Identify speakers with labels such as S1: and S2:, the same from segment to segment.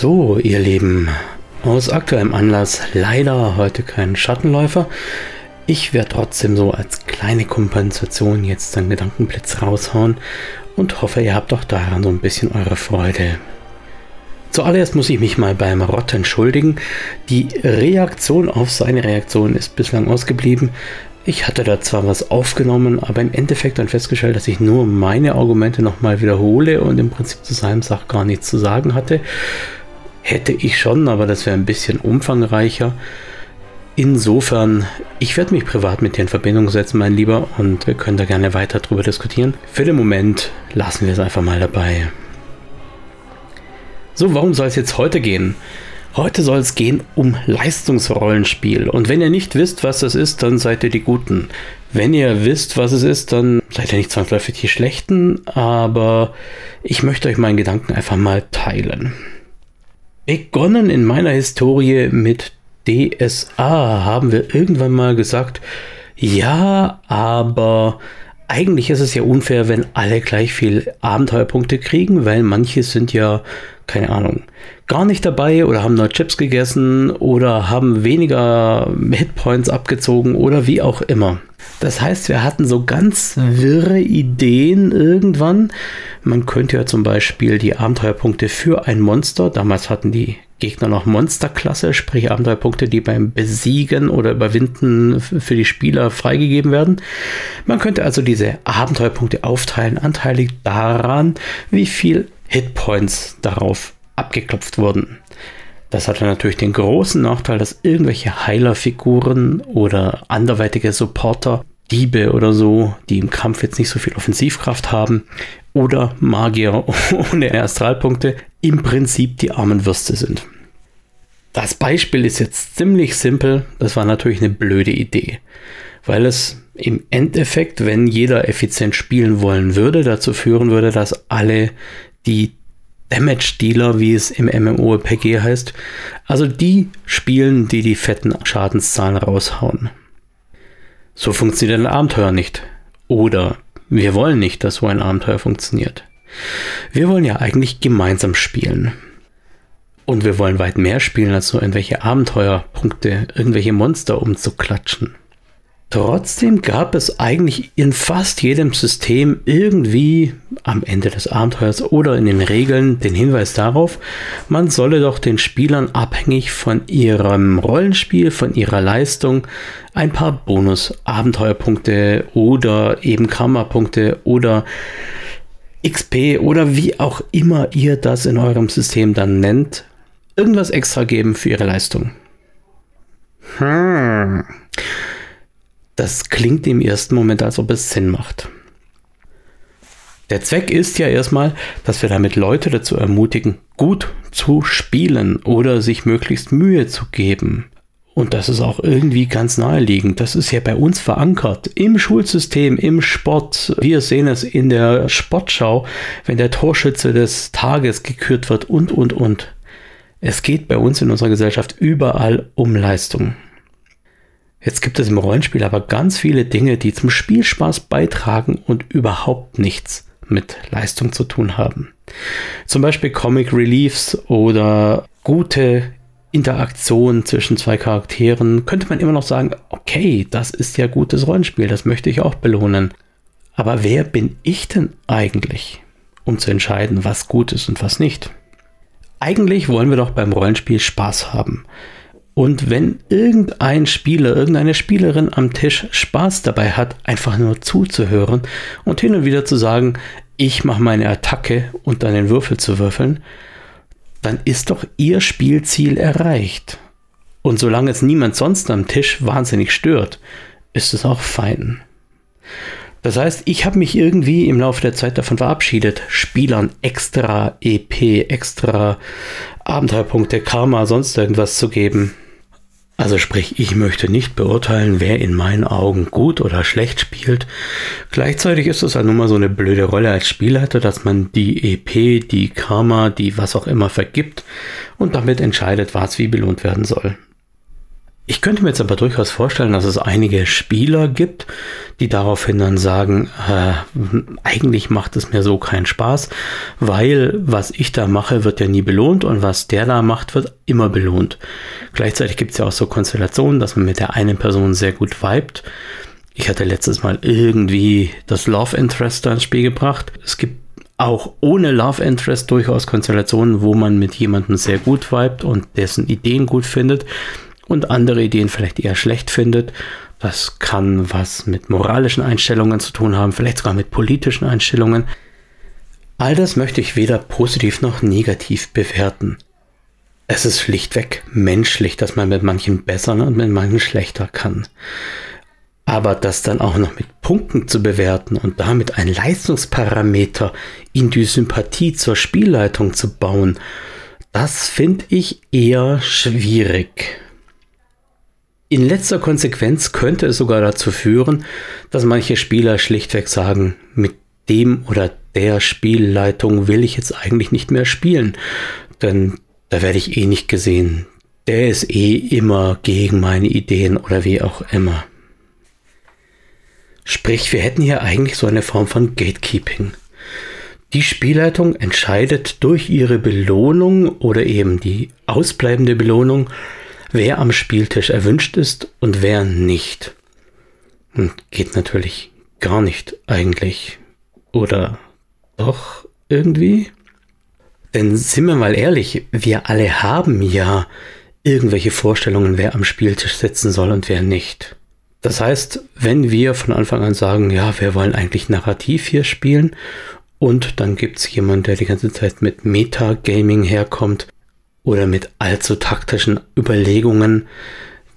S1: So, ihr Lieben, aus aktuellem Anlass leider heute kein Schattenläufer. Ich werde trotzdem so als kleine Kompensation jetzt einen Gedankenblitz raushauen und hoffe, ihr habt auch daran so ein bisschen eure Freude. Zuallererst muss ich mich mal beim Rott entschuldigen. Die Reaktion auf seine Reaktion ist bislang ausgeblieben. Ich hatte da zwar was aufgenommen, aber im Endeffekt dann festgestellt, dass ich nur meine Argumente nochmal wiederhole und im Prinzip zu seinem Sach gar nichts zu sagen hatte. Hätte ich schon, aber das wäre ein bisschen umfangreicher. Insofern, ich werde mich privat mit dir in Verbindung setzen, mein Lieber, und wir können da gerne weiter drüber diskutieren. Für den Moment lassen wir es einfach mal dabei. So, warum soll es jetzt heute gehen? Heute soll es gehen um Leistungsrollenspiel. Und wenn ihr nicht wisst, was das ist, dann seid ihr die Guten. Wenn ihr wisst, was es ist, dann seid ihr nicht zwangsläufig die Schlechten. Aber ich möchte euch meinen Gedanken einfach mal teilen. Begonnen in meiner Historie mit DSA haben wir irgendwann mal gesagt, ja, aber eigentlich ist es ja unfair, wenn alle gleich viel Abenteuerpunkte kriegen, weil manche sind ja keine Ahnung, gar nicht dabei oder haben nur Chips gegessen oder haben weniger Hitpoints abgezogen oder wie auch immer. Das heißt, wir hatten so ganz wirre Ideen irgendwann. Man könnte ja zum Beispiel die Abenteuerpunkte für ein Monster, damals hatten die Gegner noch Monsterklasse, sprich Abenteuerpunkte, die beim Besiegen oder Überwinden für die Spieler freigegeben werden. Man könnte also diese Abenteuerpunkte aufteilen, anteilig daran, wie viel Hitpoints darauf abgeklopft wurden. Das hatte natürlich den großen Nachteil, dass irgendwelche Heilerfiguren oder anderweitige Supporter, Diebe oder so, die im Kampf jetzt nicht so viel Offensivkraft haben, oder Magier ohne Astralpunkte, im Prinzip die armen Würste sind. Das Beispiel ist jetzt ziemlich simpel, das war natürlich eine blöde Idee, weil es im Endeffekt, wenn jeder effizient spielen wollen würde, dazu führen würde, dass alle die Damage-Dealer, wie es im MMORPG heißt. Also die spielen, die die fetten Schadenszahlen raushauen. So funktioniert ein Abenteuer nicht. Oder wir wollen nicht, dass so ein Abenteuer funktioniert. Wir wollen ja eigentlich gemeinsam spielen. Und wir wollen weit mehr spielen, als nur irgendwelche Abenteuerpunkte, irgendwelche Monster umzuklatschen. Trotzdem gab es eigentlich in fast jedem System irgendwie am Ende des Abenteuers oder in den Regeln den Hinweis darauf, man solle doch den Spielern abhängig von ihrem Rollenspiel, von ihrer Leistung ein paar Bonus-Abenteuerpunkte oder eben Karma-Punkte oder XP oder wie auch immer ihr das in eurem System dann nennt, irgendwas extra geben für ihre Leistung. Hm. Das klingt im ersten Moment, als ob es Sinn macht. Der Zweck ist ja erstmal, dass wir damit Leute dazu ermutigen, gut zu spielen oder sich möglichst Mühe zu geben. Und das ist auch irgendwie ganz naheliegend. Das ist ja bei uns verankert im Schulsystem, im Sport. Wir sehen es in der Sportschau, wenn der Torschütze des Tages gekürt wird und, und, und. Es geht bei uns in unserer Gesellschaft überall um Leistung. Jetzt gibt es im Rollenspiel aber ganz viele Dinge, die zum Spielspaß beitragen und überhaupt nichts mit Leistung zu tun haben. Zum Beispiel Comic Reliefs oder gute Interaktion zwischen zwei Charakteren. Könnte man immer noch sagen, okay, das ist ja gutes Rollenspiel, das möchte ich auch belohnen. Aber wer bin ich denn eigentlich, um zu entscheiden, was gut ist und was nicht? Eigentlich wollen wir doch beim Rollenspiel Spaß haben. Und wenn irgendein Spieler, irgendeine Spielerin am Tisch Spaß dabei hat, einfach nur zuzuhören und hin und wieder zu sagen, ich mache meine Attacke und dann den Würfel zu würfeln, dann ist doch ihr Spielziel erreicht. Und solange es niemand sonst am Tisch wahnsinnig stört, ist es auch fein. Das heißt, ich habe mich irgendwie im Laufe der Zeit davon verabschiedet, Spielern extra EP, extra Abenteuerpunkte, Karma, sonst irgendwas zu geben. Also sprich, ich möchte nicht beurteilen, wer in meinen Augen gut oder schlecht spielt. Gleichzeitig ist es halt nun mal so eine blöde Rolle als Spielleiter, dass man die EP, die Karma, die was auch immer vergibt und damit entscheidet, was wie belohnt werden soll. Ich könnte mir jetzt aber durchaus vorstellen, dass es einige Spieler gibt, die daraufhin dann sagen, äh, eigentlich macht es mir so keinen Spaß, weil was ich da mache, wird ja nie belohnt und was der da macht, wird immer belohnt. Gleichzeitig gibt es ja auch so Konstellationen, dass man mit der einen Person sehr gut vibet. Ich hatte letztes Mal irgendwie das Love Interest da ins Spiel gebracht. Es gibt auch ohne Love Interest durchaus Konstellationen, wo man mit jemandem sehr gut vibet und dessen Ideen gut findet und andere Ideen vielleicht eher schlecht findet. Das kann was mit moralischen Einstellungen zu tun haben, vielleicht sogar mit politischen Einstellungen. All das möchte ich weder positiv noch negativ bewerten. Es ist schlichtweg menschlich, dass man mit manchen besser und mit manchen schlechter kann. Aber das dann auch noch mit Punkten zu bewerten und damit ein Leistungsparameter in die Sympathie zur Spielleitung zu bauen, das finde ich eher schwierig. In letzter Konsequenz könnte es sogar dazu führen, dass manche Spieler schlichtweg sagen, mit dem oder der Spielleitung will ich jetzt eigentlich nicht mehr spielen, denn da werde ich eh nicht gesehen. Der ist eh immer gegen meine Ideen oder wie auch immer. Sprich, wir hätten hier eigentlich so eine Form von Gatekeeping. Die Spielleitung entscheidet durch ihre Belohnung oder eben die ausbleibende Belohnung, wer am Spieltisch erwünscht ist und wer nicht. Und geht natürlich gar nicht eigentlich. Oder doch irgendwie? Denn sind wir mal ehrlich, wir alle haben ja irgendwelche Vorstellungen, wer am Spieltisch sitzen soll und wer nicht. Das heißt, wenn wir von Anfang an sagen, ja, wir wollen eigentlich narrativ hier spielen und dann gibt es jemanden, der die ganze Zeit mit Metagaming herkommt, oder mit allzu taktischen Überlegungen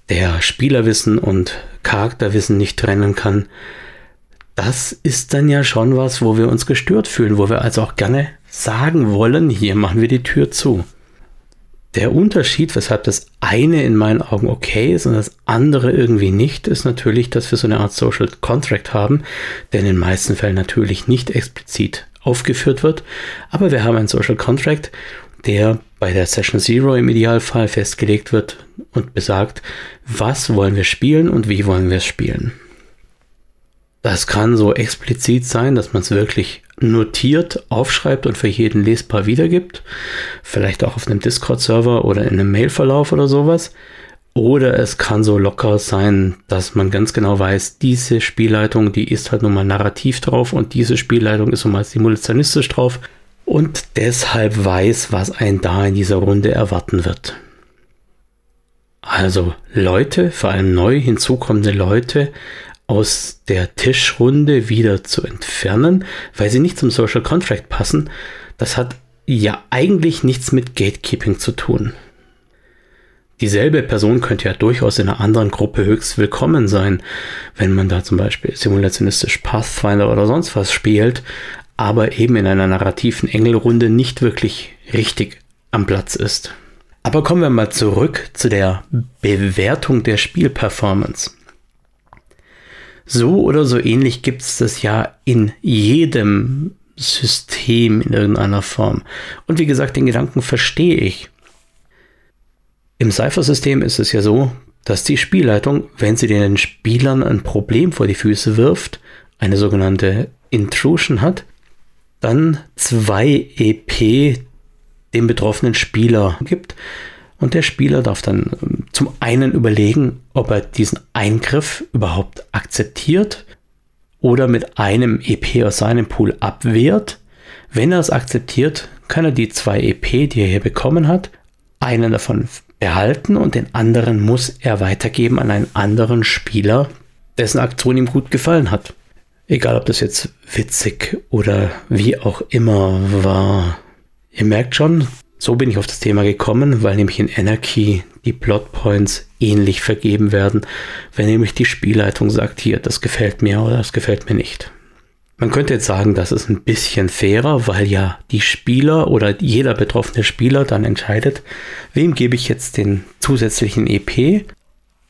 S1: der Spielerwissen und Charakterwissen nicht trennen kann, das ist dann ja schon was, wo wir uns gestört fühlen, wo wir also auch gerne sagen wollen, hier machen wir die Tür zu. Der Unterschied, weshalb das eine in meinen Augen okay ist und das andere irgendwie nicht, ist natürlich, dass wir so eine Art Social Contract haben, der in den meisten Fällen natürlich nicht explizit aufgeführt wird, aber wir haben ein Social Contract, der bei der Session Zero im Idealfall festgelegt wird und besagt, was wollen wir spielen und wie wollen wir es spielen. Das kann so explizit sein, dass man es wirklich notiert, aufschreibt und für jeden lesbar wiedergibt. Vielleicht auch auf einem Discord-Server oder in einem Mailverlauf oder sowas. Oder es kann so locker sein, dass man ganz genau weiß, diese Spielleitung, die ist halt nun mal narrativ drauf und diese Spielleitung ist nun mal simulationistisch drauf und deshalb weiß, was ein da in dieser Runde erwarten wird. Also Leute, vor allem neu hinzukommende Leute aus der Tischrunde wieder zu entfernen, weil sie nicht zum Social Contract passen, das hat ja eigentlich nichts mit Gatekeeping zu tun. Dieselbe Person könnte ja durchaus in einer anderen Gruppe höchst willkommen sein, wenn man da zum Beispiel simulationistisch Pathfinder oder sonst was spielt, aber eben in einer narrativen Engelrunde nicht wirklich richtig am Platz ist. Aber kommen wir mal zurück zu der Bewertung der Spielperformance. So oder so ähnlich gibt es das ja in jedem System in irgendeiner Form. Und wie gesagt, den Gedanken verstehe ich. Im Cypher-System ist es ja so, dass die Spielleitung, wenn sie den Spielern ein Problem vor die Füße wirft, eine sogenannte Intrusion hat, dann zwei EP dem betroffenen Spieler gibt. Und der Spieler darf dann ähm, zum einen überlegen, ob er diesen Eingriff überhaupt akzeptiert oder mit einem EP aus seinem Pool abwehrt. Wenn er es akzeptiert, kann er die zwei EP, die er hier bekommen hat, einen davon behalten und den anderen muss er weitergeben an einen anderen Spieler, dessen Aktion ihm gut gefallen hat. Egal, ob das jetzt witzig oder wie auch immer war. Ihr merkt schon, so bin ich auf das Thema gekommen, weil nämlich in Anarchy die Plotpoints ähnlich vergeben werden, wenn nämlich die Spielleitung sagt, hier, das gefällt mir oder das gefällt mir nicht. Man könnte jetzt sagen, das ist ein bisschen fairer, weil ja die Spieler oder jeder betroffene Spieler dann entscheidet, wem gebe ich jetzt den zusätzlichen EP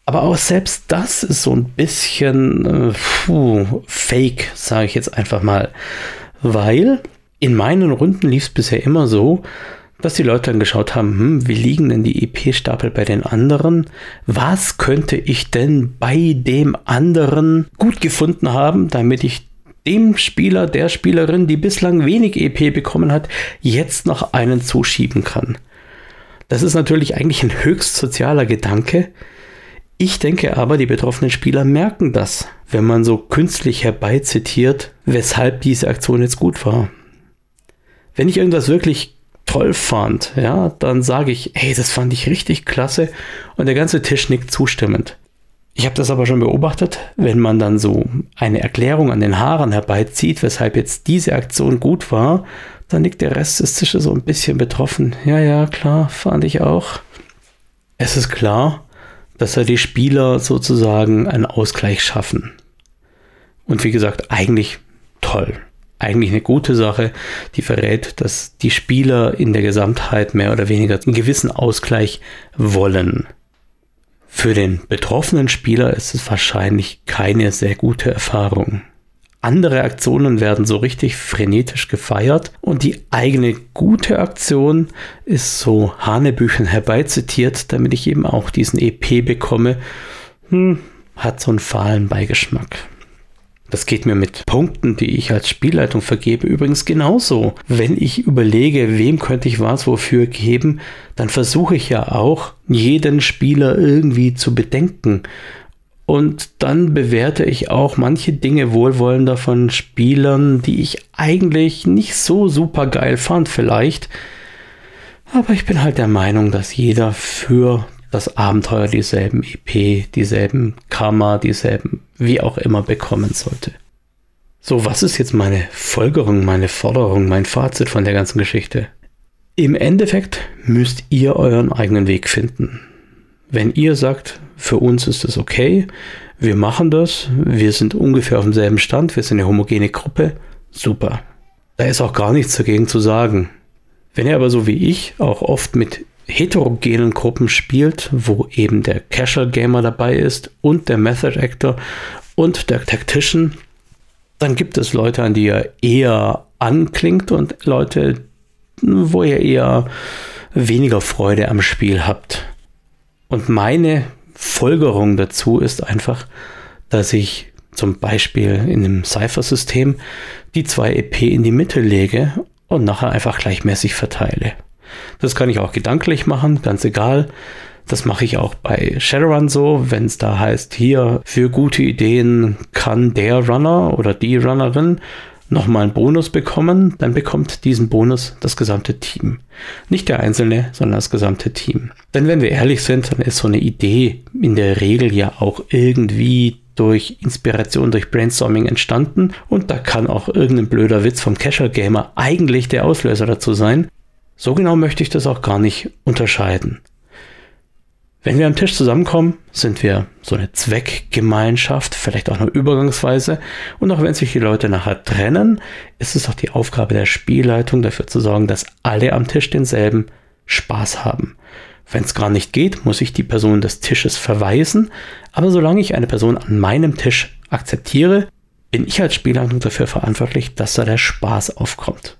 S1: aber auch selbst das ist so ein bisschen äh, puh, fake, sage ich jetzt einfach mal. Weil in meinen Runden lief es bisher immer so, dass die Leute dann geschaut haben, hm, wie liegen denn die EP-Stapel bei den anderen? Was könnte ich denn bei dem anderen gut gefunden haben, damit ich dem Spieler, der Spielerin, die bislang wenig EP bekommen hat, jetzt noch einen zuschieben kann. Das ist natürlich eigentlich ein höchst sozialer Gedanke. Ich denke aber, die betroffenen Spieler merken das, wenn man so künstlich herbeizitiert, weshalb diese Aktion jetzt gut war. Wenn ich irgendwas wirklich toll fand, ja, dann sage ich, hey, das fand ich richtig klasse und der ganze Tisch nickt zustimmend. Ich habe das aber schon beobachtet, wenn man dann so eine Erklärung an den Haaren herbeizieht, weshalb jetzt diese Aktion gut war, dann nickt der Rest des Tisches so ein bisschen betroffen. Ja, ja, klar, fand ich auch. Es ist klar, dass da die Spieler sozusagen einen Ausgleich schaffen. Und wie gesagt, eigentlich toll eigentlich eine gute Sache, die verrät, dass die Spieler in der Gesamtheit mehr oder weniger einen gewissen Ausgleich wollen. Für den betroffenen Spieler ist es wahrscheinlich keine sehr gute Erfahrung. Andere Aktionen werden so richtig frenetisch gefeiert und die eigene gute Aktion ist so Hanebüchen herbeizitiert, damit ich eben auch diesen EP bekomme. Hm, hat so einen fahlen Beigeschmack. Das geht mir mit Punkten, die ich als Spielleitung vergebe, übrigens genauso. Wenn ich überlege, wem könnte ich was wofür geben, dann versuche ich ja auch, jeden Spieler irgendwie zu bedenken. Und dann bewerte ich auch manche Dinge wohlwollender von Spielern, die ich eigentlich nicht so super geil fand, vielleicht. Aber ich bin halt der Meinung, dass jeder für das Abenteuer dieselben EP, dieselben Karma, dieselben wie auch immer bekommen sollte. So, was ist jetzt meine Folgerung, meine Forderung, mein Fazit von der ganzen Geschichte? Im Endeffekt müsst ihr euren eigenen Weg finden. Wenn ihr sagt, für uns ist es okay, wir machen das, wir sind ungefähr auf demselben Stand, wir sind eine homogene Gruppe, super. Da ist auch gar nichts dagegen zu sagen. Wenn ihr aber so wie ich auch oft mit heterogenen Gruppen spielt, wo eben der Casual Gamer dabei ist und der Method Actor und der Tactician, dann gibt es Leute, an die ihr eher anklingt und Leute, wo ihr eher weniger Freude am Spiel habt. Und meine Folgerung dazu ist einfach, dass ich zum Beispiel in einem Cypher-System die zwei EP in die Mitte lege und nachher einfach gleichmäßig verteile. Das kann ich auch gedanklich machen, ganz egal. Das mache ich auch bei Shadowrun so, wenn es da heißt, hier für gute Ideen kann der Runner oder die Runnerin nochmal einen Bonus bekommen, dann bekommt diesen Bonus das gesamte Team. Nicht der Einzelne, sondern das gesamte Team. Denn wenn wir ehrlich sind, dann ist so eine Idee in der Regel ja auch irgendwie durch Inspiration, durch Brainstorming entstanden und da kann auch irgendein blöder Witz vom Casual Gamer eigentlich der Auslöser dazu sein. So genau möchte ich das auch gar nicht unterscheiden. Wenn wir am Tisch zusammenkommen, sind wir so eine Zweckgemeinschaft, vielleicht auch nur übergangsweise. Und auch wenn sich die Leute nachher trennen, ist es auch die Aufgabe der Spielleitung, dafür zu sorgen, dass alle am Tisch denselben Spaß haben. Wenn es gar nicht geht, muss ich die Person des Tisches verweisen. Aber solange ich eine Person an meinem Tisch akzeptiere, bin ich als Spielleitung dafür verantwortlich, dass da der Spaß aufkommt.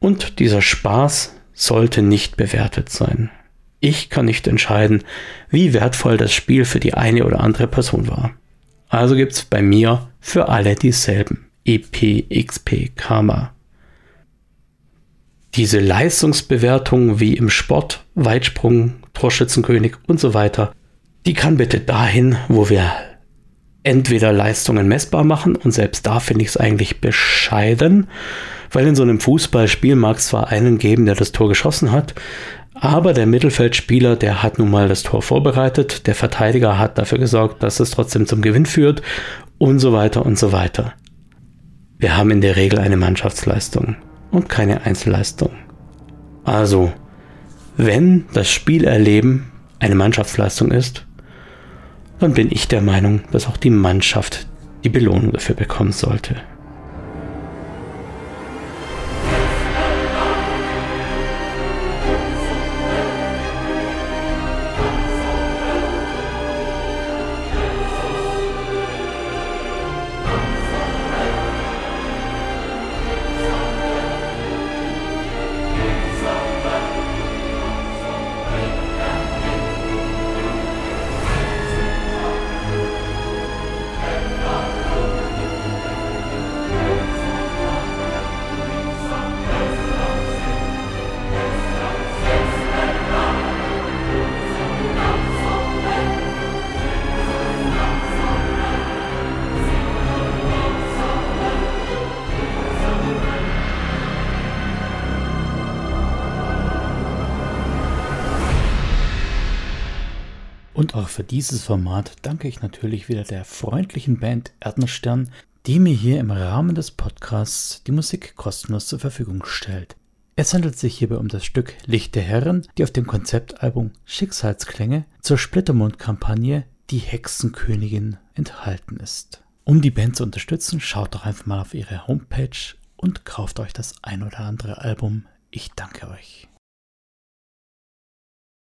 S1: Und dieser Spaß sollte nicht bewertet sein. Ich kann nicht entscheiden, wie wertvoll das Spiel für die eine oder andere Person war. Also gibt es bei mir für alle dieselben EP, XP, Karma. Diese Leistungsbewertung wie im Sport, Weitsprung, Torschützenkönig und so weiter, die kann bitte dahin, wo wir entweder Leistungen messbar machen und selbst da finde ich es eigentlich bescheiden, weil in so einem Fußballspiel mag es zwar einen geben, der das Tor geschossen hat, aber der Mittelfeldspieler, der hat nun mal das Tor vorbereitet, der Verteidiger hat dafür gesorgt, dass es trotzdem zum Gewinn führt und so weiter und so weiter. Wir haben in der Regel eine Mannschaftsleistung und keine Einzelleistung. Also, wenn das Spielerleben eine Mannschaftsleistung ist, dann bin ich der Meinung, dass auch die Mannschaft die Belohnung dafür bekommen sollte. Und auch für dieses Format danke ich natürlich wieder der freundlichen Band Erdnerstern, die mir hier im Rahmen des Podcasts die Musik kostenlos zur Verfügung stellt. Es handelt sich hierbei um das Stück Licht der Herren, die auf dem Konzeptalbum Schicksalsklänge zur Splittermond-Kampagne Die Hexenkönigin enthalten ist. Um die Band zu unterstützen, schaut doch einfach mal auf ihre Homepage und kauft euch das ein oder andere Album. Ich danke euch.